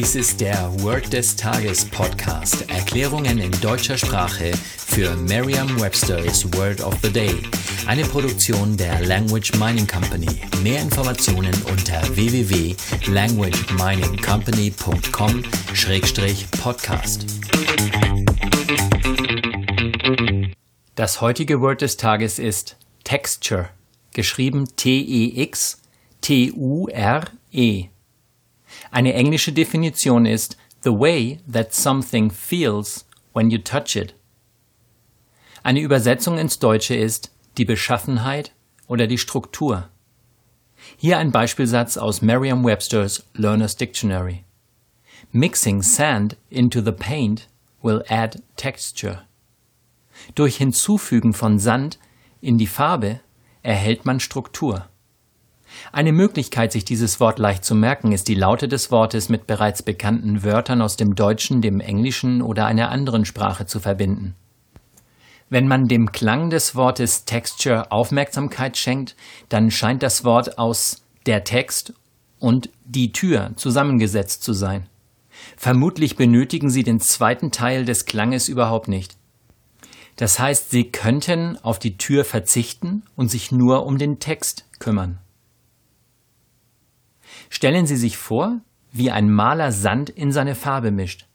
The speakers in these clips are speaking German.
Dies ist der Word des Tages Podcast. Erklärungen in deutscher Sprache für Merriam-Webster's Word of the Day. Eine Produktion der Language Mining Company. Mehr Informationen unter www.languageminingcompany.com-podcast. Das heutige Word des Tages ist Texture, geschrieben T-E-X-T-U-R-E. Eine englische Definition ist the way that something feels when you touch it. Eine Übersetzung ins Deutsche ist die Beschaffenheit oder die Struktur. Hier ein Beispielsatz aus Merriam-Webster's Learner's Dictionary. Mixing sand into the paint will add texture. Durch Hinzufügen von Sand in die Farbe erhält man Struktur. Eine Möglichkeit, sich dieses Wort leicht zu merken, ist die Laute des Wortes mit bereits bekannten Wörtern aus dem Deutschen, dem Englischen oder einer anderen Sprache zu verbinden. Wenn man dem Klang des Wortes Texture Aufmerksamkeit schenkt, dann scheint das Wort aus der Text und die Tür zusammengesetzt zu sein. Vermutlich benötigen Sie den zweiten Teil des Klanges überhaupt nicht. Das heißt, Sie könnten auf die Tür verzichten und sich nur um den Text kümmern. Stellen Sie sich vor, wie ein Maler Sand in seine Farbe mischt.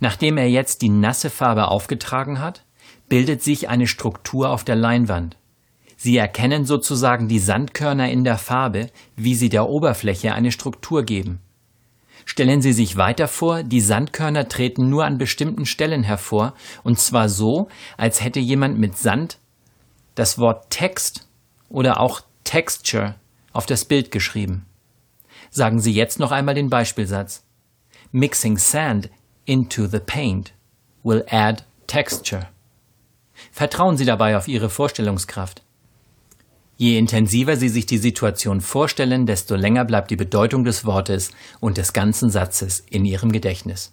Nachdem er jetzt die nasse Farbe aufgetragen hat, bildet sich eine Struktur auf der Leinwand. Sie erkennen sozusagen die Sandkörner in der Farbe, wie sie der Oberfläche eine Struktur geben. Stellen Sie sich weiter vor, die Sandkörner treten nur an bestimmten Stellen hervor, und zwar so, als hätte jemand mit Sand das Wort Text oder auch Texture auf das Bild geschrieben. Sagen Sie jetzt noch einmal den Beispielsatz. Mixing sand into the paint will add texture. Vertrauen Sie dabei auf Ihre Vorstellungskraft. Je intensiver Sie sich die Situation vorstellen, desto länger bleibt die Bedeutung des Wortes und des ganzen Satzes in Ihrem Gedächtnis.